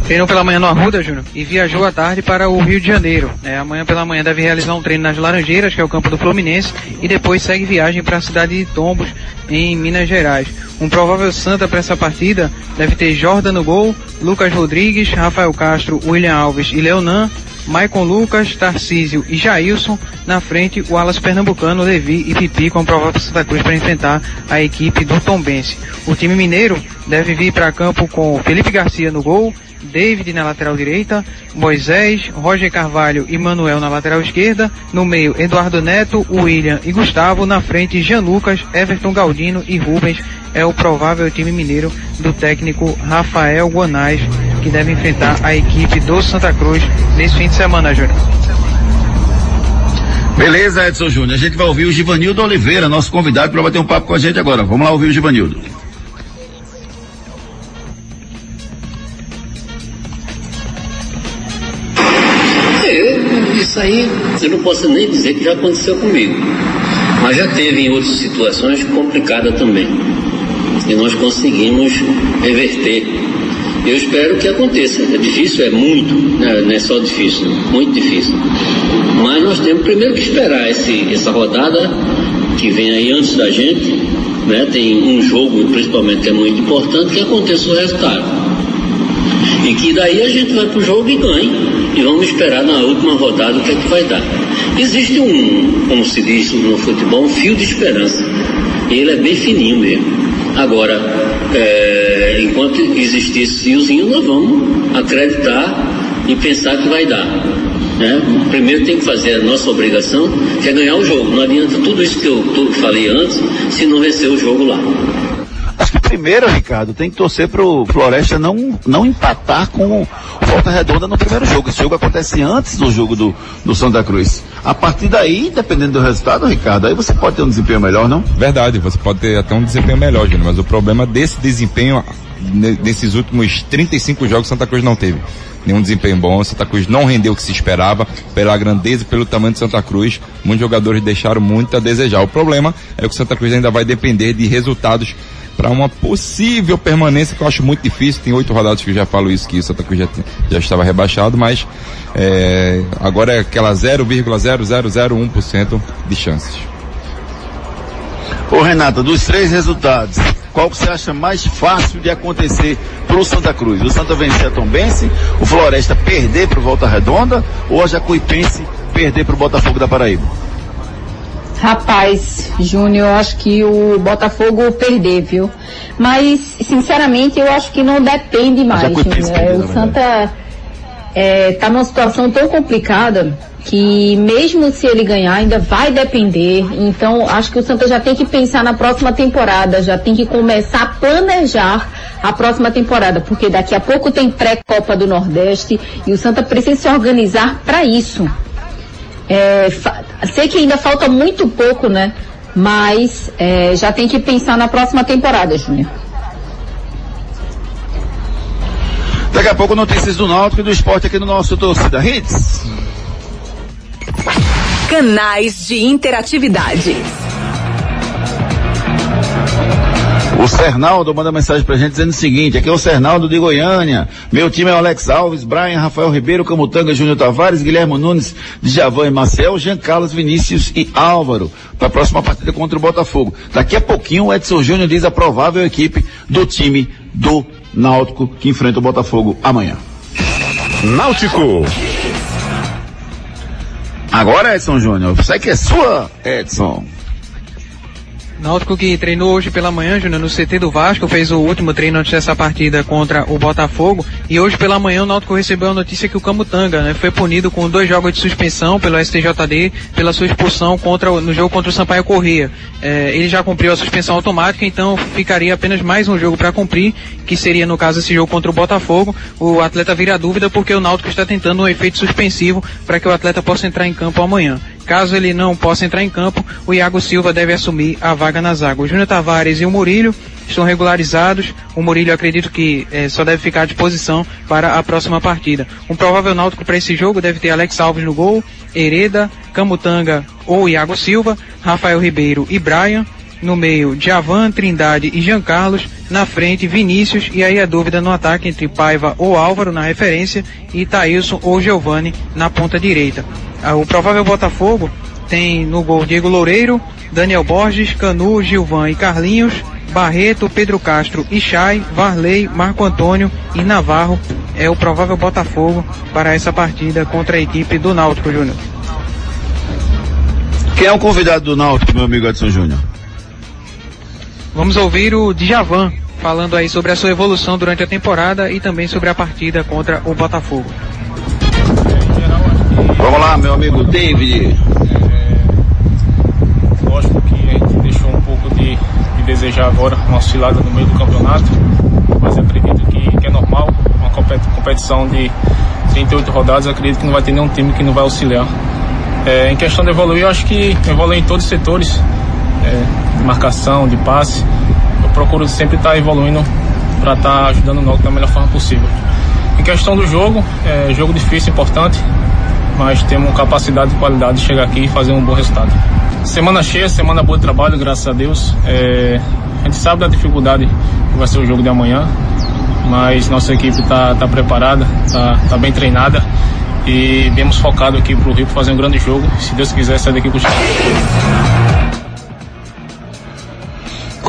treinou pela manhã no Arruda, Júnior, e viajou à tarde para o Rio de Janeiro. É, amanhã pela manhã deve realizar um treino nas Laranjeiras, que é o campo do Fluminense, e depois segue viagem para a cidade de Tombos, em Minas Gerais. Um provável Santa para essa partida deve ter Jordan no gol, Lucas Rodrigues, Rafael Castro, William Alves e Leonan, Maicon Lucas, Tarcísio e Jailson. Na frente, o Alas Pernambucano, Levi e Pipi com a provável Santa Cruz para enfrentar a equipe do Tombense. O time mineiro deve vir para campo com Felipe Garcia no gol, David na lateral direita, Moisés, Roger Carvalho e Manuel na lateral esquerda, no meio Eduardo Neto, William e Gustavo, na frente Jean Lucas, Everton Galdino e Rubens é o provável time mineiro do técnico Rafael Guanais, que deve enfrentar a equipe do Santa Cruz nesse fim de semana, Júnior. Beleza, Edson Júnior. A gente vai ouvir o Givanildo Oliveira, nosso convidado, para bater um papo com a gente agora. Vamos lá ouvir o Givanildo. Eu não posso nem dizer que já aconteceu comigo. Mas já teve em outras situações complicada também. E nós conseguimos reverter. Eu espero que aconteça. É difícil, é muito, não é só difícil, muito difícil. Mas nós temos primeiro que esperar esse, essa rodada que vem aí antes da gente. Né? Tem um jogo, principalmente, que é muito importante, que aconteça o resultado. E que daí a gente vai para o jogo e ganhe. E vamos esperar na última rodada o que é que vai dar. Existe um, como se diz no futebol, um fio de esperança. E ele é bem fininho mesmo. Agora, é, enquanto existir esse fiozinho, nós vamos acreditar e pensar que vai dar. Né? Primeiro tem que fazer a nossa obrigação, que é ganhar o jogo. Não adianta tudo isso que eu falei antes, se não vencer o jogo lá. Primeiro, Ricardo, tem que torcer pro Floresta não, não empatar com o Volta Redonda no primeiro jogo. Esse jogo acontece antes do jogo do, do Santa Cruz. A partir daí, dependendo do resultado, Ricardo, aí você pode ter um desempenho melhor, não? Verdade, você pode ter até um desempenho melhor, Júnior, mas o problema desse desempenho, nesses últimos 35 jogos, Santa Cruz não teve nenhum desempenho bom. Santa Cruz não rendeu o que se esperava pela grandeza e pelo tamanho de Santa Cruz. Muitos jogadores deixaram muito a desejar. O problema é que o Santa Cruz ainda vai depender de resultados para uma possível permanência que eu acho muito difícil. Tem oito rodadas que eu já falo isso, que o Santa Cruz já, já estava rebaixado, mas é, agora é aquela 0,0001% de chances. Ô Renata, dos três resultados, qual que você acha mais fácil de acontecer para o Santa Cruz? O Santa vencer a Tombense, o Floresta perder para o Volta Redonda ou a Jacuipense perder para o Botafogo da Paraíba? Rapaz, Júnior, eu acho que o Botafogo perder, viu? Mas, sinceramente, eu acho que não depende mais, Júnior. O Santa é, tá numa situação tão complicada que mesmo se ele ganhar ainda vai depender. Então acho que o Santa já tem que pensar na próxima temporada, já tem que começar a planejar a próxima temporada, porque daqui a pouco tem pré-copa do Nordeste e o Santa precisa se organizar para isso. É, sei que ainda falta muito pouco, né? Mas é, já tem que pensar na próxima temporada, Júnior. Daqui a pouco notícias do Náutico e do esporte aqui no nosso Torcida Hits. Canais de interatividade. O Cernaldo manda mensagem pra gente dizendo o seguinte, aqui é o Cernaldo de Goiânia, meu time é o Alex Alves, Brian, Rafael Ribeiro, Camutanga, Júnior Tavares, Guilherme Nunes, Djavan e Marcel, Jean Carlos, Vinícius e Álvaro, para a próxima partida contra o Botafogo. Daqui a pouquinho o Edson Júnior diz a provável equipe do time do Náutico que enfrenta o Botafogo amanhã. Náutico. Agora, Edson Júnior, você que é sua, Edson. Náutico que treinou hoje pela manhã, Júnior, no CT do Vasco, fez o último treino antes dessa partida contra o Botafogo. E hoje pela manhã o Náutico recebeu a notícia que o Camutanga né, foi punido com dois jogos de suspensão pelo STJD pela sua expulsão contra, no jogo contra o Sampaio Corrêa. É, ele já cumpriu a suspensão automática, então ficaria apenas mais um jogo para cumprir, que seria no caso esse jogo contra o Botafogo. O atleta vira dúvida porque o Náutico está tentando um efeito suspensivo para que o atleta possa entrar em campo amanhã. Caso ele não possa entrar em campo, o Iago Silva deve assumir a vaga na zaga. O Júnior Tavares e o Murilo estão regularizados. O Murilo acredito que eh, só deve ficar à disposição para a próxima partida. Um provável náutico para esse jogo deve ter Alex Alves no gol, Hereda, Camutanga ou Iago Silva, Rafael Ribeiro e Brian. No meio, Javan, Trindade e Jean Carlos. Na frente, Vinícius. E aí a dúvida no ataque entre Paiva ou Álvaro na referência e Thailson ou Giovani na ponta direita. O provável Botafogo tem no gol Diego Loureiro, Daniel Borges, Canu, Gilvan e Carlinhos, Barreto, Pedro Castro e Chay, Varley, Marco Antônio e Navarro é o provável Botafogo para essa partida contra a equipe do Náutico Júnior. Quem é o convidado do Náutico, meu amigo Edson Júnior? Vamos ouvir o Djavan falando aí sobre a sua evolução durante a temporada e também sobre a partida contra o Botafogo. Vamos lá, meu amigo David. É, lógico que a gente deixou um pouco de, de desejar agora uma oscilada no meio do campeonato, mas acredito que, que é normal. Uma competição de 38 rodadas, eu acredito que não vai ter nenhum time que não vai auxiliar. É, em questão de evoluir, eu acho que evolui em todos os setores, é, de marcação, de passe. Eu procuro sempre estar evoluindo para estar ajudando o Náutico da melhor forma possível. Em questão do jogo, é jogo difícil, importante, mas temos capacidade e qualidade de chegar aqui e fazer um bom resultado. Semana cheia, semana boa de trabalho, graças a Deus. É, a gente sabe da dificuldade que vai ser o jogo de amanhã, mas nossa equipe está tá preparada, está tá bem treinada e viemos focado aqui para o Rio fazer um grande jogo. Se Deus quiser, sair daqui com os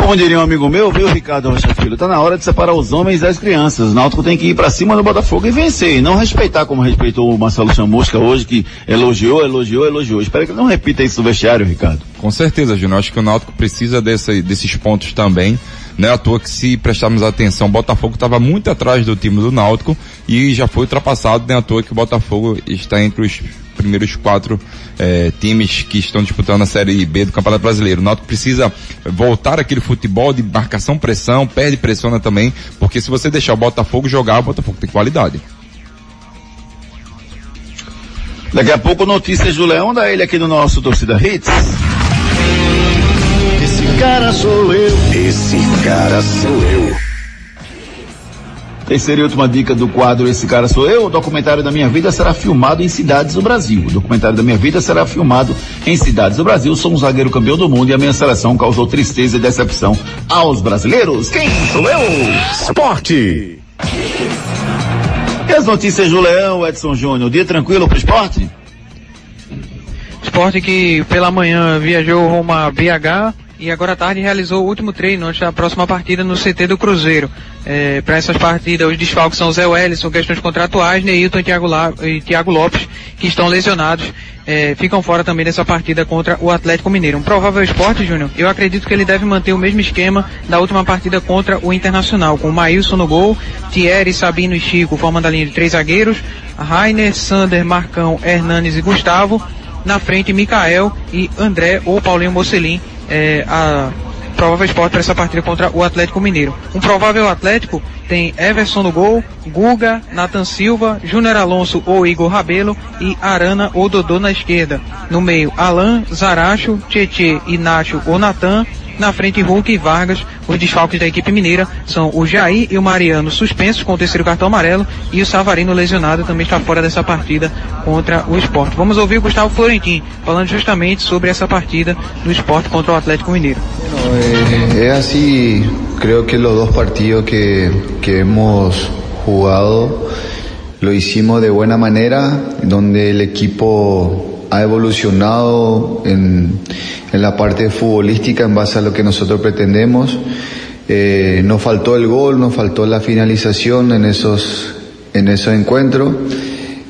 Como diria um amigo meu, viu, Ricardo Rocha Filho? Tá na hora de separar os homens das crianças. O Náutico tem que ir pra cima do Botafogo e vencer. E não respeitar como respeitou o Marcelo Chamusca hoje, que elogiou, elogiou, elogiou. Espero que ele não repita isso no vestiário, Ricardo. Com certeza, Júnior. Acho que o Náutico precisa desse, desses pontos também. Não é à toa que se prestarmos atenção, o Botafogo estava muito atrás do time do Náutico e já foi ultrapassado, não é à toa que o Botafogo está entre os primeiros quatro eh, times que estão disputando a Série B do Campeonato Brasileiro. O Náutico precisa voltar aquele futebol de marcação-pressão, perde pressiona também, porque se você deixar o Botafogo jogar, o Botafogo tem qualidade. Daqui a pouco notícias do Leão da ele aqui no nosso Torcida Hits. Esse cara sou eu. Esse cara sou eu. Terceira e última dica do quadro Esse Cara Sou Eu. O documentário da minha vida será filmado em cidades do Brasil. O documentário da minha vida será filmado em cidades do Brasil. Sou um zagueiro campeão do mundo e a minha seleção causou tristeza e decepção aos brasileiros. Quem sou eu? Esporte. E as notícias do Leão, Edson Júnior? Dia tranquilo pro esporte? Esporte que pela manhã viajou rumo a BH e agora à tarde realizou o último treino antes da próxima partida no CT do Cruzeiro. É, Para essas partidas, os desfalques são Zé Wellison, questões contratuais, Neilton e Thiago Lopes, que estão lesionados, é, ficam fora também dessa partida contra o Atlético Mineiro. Um provável esporte, Júnior, eu acredito que ele deve manter o mesmo esquema da última partida contra o Internacional, com Maílson no gol, Thierry, Sabino e Chico formando a linha de três zagueiros, Rainer, Sander, Marcão, Hernanes e Gustavo, na frente Mikael e André ou Paulinho Mocelin, é, a provável esporte para essa partida contra o Atlético Mineiro. Um provável Atlético tem Everson no gol, Guga, Nathan Silva, Júnior Alonso ou Igor Rabelo e Arana ou Dodô na esquerda. No meio, Alan, Zaracho, Tietê Nacho ou Natan. Na frente, Hulk e Vargas. Os desfalques da equipe mineira são o Jair e o Mariano suspensos com o terceiro cartão amarelo e o Savarino lesionado também está fora dessa partida contra o esporte. Vamos ouvir o Gustavo Florentin falando justamente sobre essa partida do esporte contra o Atlético Mineiro. Es así, creo que los dos partidos que, que hemos jugado lo hicimos de buena manera, donde el equipo ha evolucionado en, en la parte futbolística en base a lo que nosotros pretendemos. Eh, nos faltó el gol, nos faltó la finalización en esos, en esos encuentros.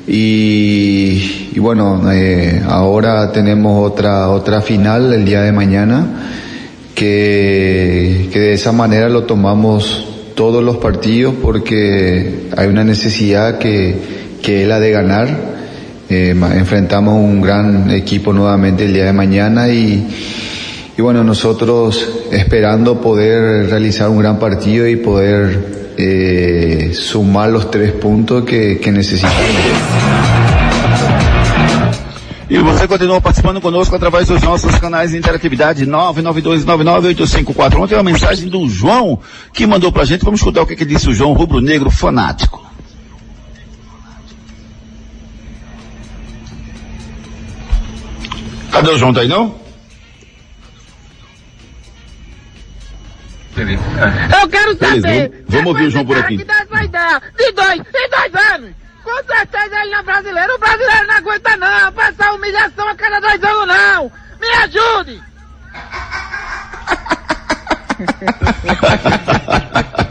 Y, bueno, eh, ahora tenemos otra, otra final el día de mañana, que, que de esa manera lo tomamos todos los partidos porque hay una necesidad que, que es la de ganar. Eh, enfrentamos un gran equipo nuevamente el día de mañana y, y bueno, nosotros esperando poder realizar un gran partido y poder eh, sumar los tres puntos que, que necesitamos. E você continua participando conosco através dos nossos canais de interatividade 992998541. Tem uma mensagem do João que mandou pra gente. Vamos escutar o que, que disse o João Rubro Negro fanático. Cadê o João? Tá aí não? Eu quero Beleza, saber. vamos- vamos ouvir o João por aqui. Que Deus vai dar de dois, de dois anos. Com certeza ele não é brasileiro. O brasileiro não aguenta não. Passar humilhação a cada dois anos não. Me ajude.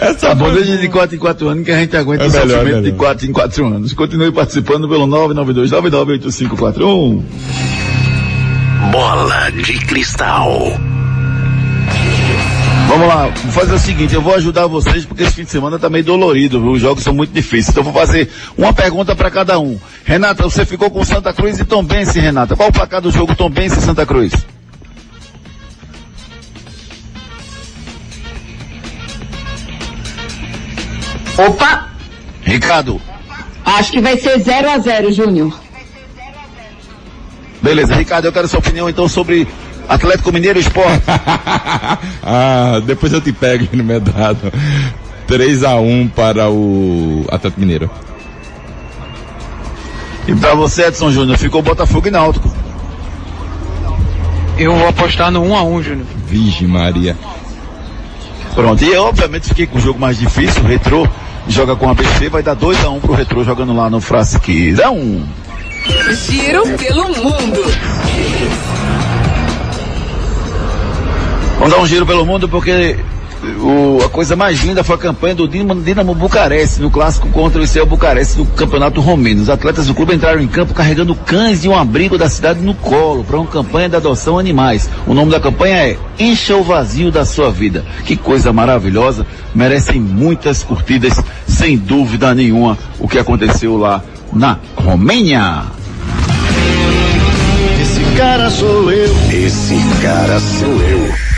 Essa desde de 4 em 4 anos que a gente aguenta É o melhor, sofrimento é de melhor. 4 em 4 anos. Continue participando pelo 992998541. Bola de cristal. Vamos lá, vou fazer o seguinte, eu vou ajudar vocês porque esse fim de semana tá meio dolorido, viu? Os jogos são muito difíceis. Então eu vou fazer uma pergunta para cada um. Renata, você ficou com Santa Cruz e Tombense, Renata. Qual o placar do jogo Tombense e Santa Cruz? Opa! Ricardo. Acho que vai ser 0 a 0 Júnior. Beleza, Ricardo, eu quero sua opinião então sobre Atlético Mineiro e Esporte. ah, depois eu te pego no medrado. 3 a 1 para o Atlético Mineiro. E pra você, Edson Júnior, ficou Botafogo e Náutico. Eu vou apostar no 1 a 1 Júnior. Vixe Maria. Pronto, e eu obviamente fiquei com o jogo mais difícil, o Retrô joga com a BC, vai dar 2 a 1 um pro Retrô jogando lá no Frasqueirão. Um. Giro pelo mundo. Vamos dar um giro pelo mundo porque o, a coisa mais linda foi a campanha do Dinamo, Dinamo Bucareste no clássico contra o Isel Bucareste no campeonato romeno. Os atletas do clube entraram em campo carregando cães de um abrigo da cidade no colo para uma campanha de adoção animais. O nome da campanha é Encha o Vazio da Sua Vida. Que coisa maravilhosa, merecem muitas curtidas, sem dúvida nenhuma, o que aconteceu lá na Romênia. Esse cara sou eu, esse cara sou eu.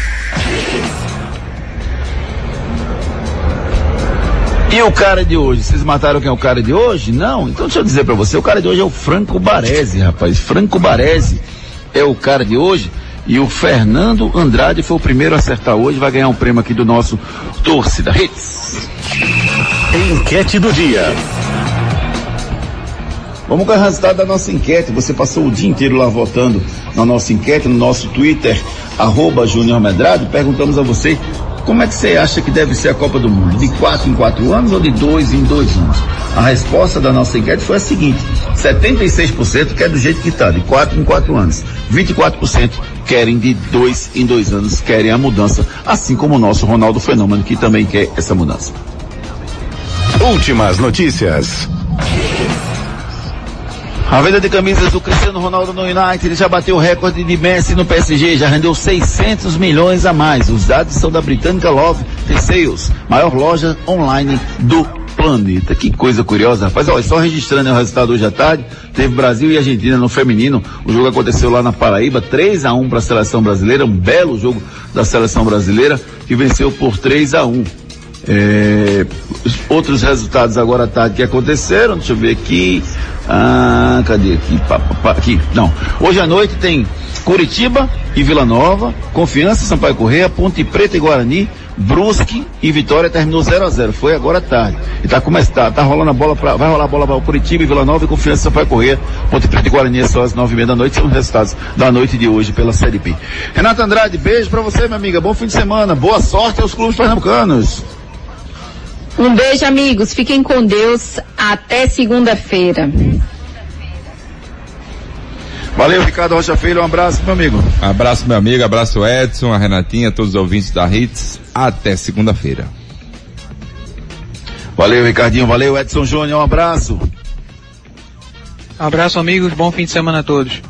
E o cara de hoje? Vocês mataram quem é o cara de hoje? Não? Então deixa eu dizer para você, o cara de hoje é o Franco Baresi, rapaz. Franco Baresi é o cara de hoje. E o Fernando Andrade foi o primeiro a acertar hoje, vai ganhar um prêmio aqui do nosso Torcida Hits. Enquete do dia. Vamos com o resultado da nossa enquete. Você passou o dia inteiro lá votando na nossa enquete, no nosso Twitter, arroba Júnior Medrado. Perguntamos a você como é que você acha que deve ser a Copa do Mundo? De quatro em quatro anos ou de dois em dois anos? A resposta da nossa enquete foi a seguinte: 76% quer do jeito que está, de quatro em quatro anos. 24% querem de dois em dois anos, querem a mudança, assim como o nosso Ronaldo Fenômeno, que também quer essa mudança. Últimas notícias. A venda de camisas do Cristiano Ronaldo no United já bateu o recorde de Messi no PSG, já rendeu 600 milhões a mais. Os dados são da britânica Love Sales, maior loja online do planeta. Que coisa curiosa, rapaz. Olha, só registrando o resultado hoje à tarde, teve Brasil e Argentina no feminino. O jogo aconteceu lá na Paraíba, 3 a 1 para a seleção brasileira, um belo jogo da seleção brasileira, que venceu por 3 a 1. É, outros resultados agora à tarde que aconteceram, deixa eu ver aqui. Ah, cadê aqui? Pa, pa, pa, aqui, não. Hoje à noite tem Curitiba e Vila Nova, Confiança, Sampaio Correia, Ponte Preta e Guarani, Brusque e Vitória terminou 0 a 0 Foi agora à tarde. E tá começando, tá, tá rolando a bola pra, vai rolar a bola para o Curitiba e Vila Nova e Confiança Sampaio Correia, Ponte Preta e Guarani é só às nove e meia da noite, são os resultados da noite de hoje pela Série B. Renata Andrade, beijo para você, minha amiga. Bom fim de semana. Boa sorte aos clubes pernambucanos. Um beijo, amigos. Fiquem com Deus. Até segunda-feira. Valeu, Ricardo Rocha Filho. Um abraço, meu amigo. Abraço, meu amigo. Abraço, Edson, a Renatinha, todos os ouvintes da Hits. Até segunda-feira. Valeu, Ricardinho. Valeu, Edson Júnior. Um abraço. Abraço, amigos. Bom fim de semana a todos.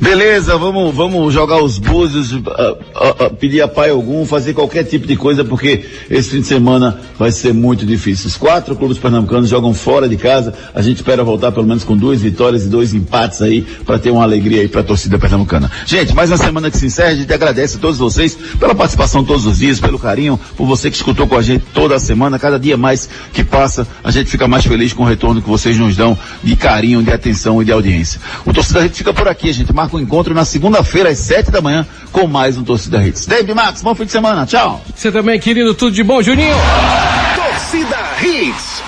Beleza, vamos, vamos jogar os búzios, uh, uh, uh, pedir a pai algum, fazer qualquer tipo de coisa, porque esse fim de semana vai ser muito difícil. Os quatro clubes pernambucanos jogam fora de casa. A gente espera voltar pelo menos com duas vitórias e dois empates aí, para ter uma alegria aí para a torcida pernambucana. Gente, mais uma semana que se encerra, a gente agradece a todos vocês pela participação todos os dias, pelo carinho, por você que escutou com a gente toda a semana, cada dia mais que passa, a gente fica mais feliz com o retorno que vocês nos dão de carinho, de atenção e de audiência. O torcida a gente fica por aqui, a gente marca um encontro na segunda-feira às sete da manhã com mais um Torcida Hits. David Max, bom fim de semana, tchau. Você também, querido, tudo de bom, Juninho? Torcida Hits.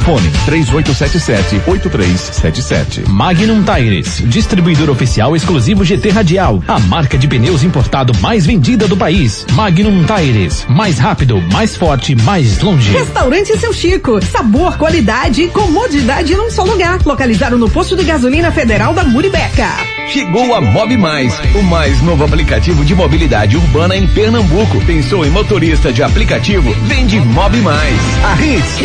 Fone 3877-8377. Magnum Tires, distribuidor oficial exclusivo GT Radial, a marca de pneus importado mais vendida do país. Magnum Tires, mais rápido, mais forte, mais longe. Restaurante Seu Chico, sabor, qualidade e comodidade num só lugar. Localizado no posto de gasolina federal da Muribeca. Chegou a Mob Mais, o mais novo aplicativo de mobilidade urbana em Pernambuco. Pensou em motorista de aplicativo? Vende Mob Mais. A Hits.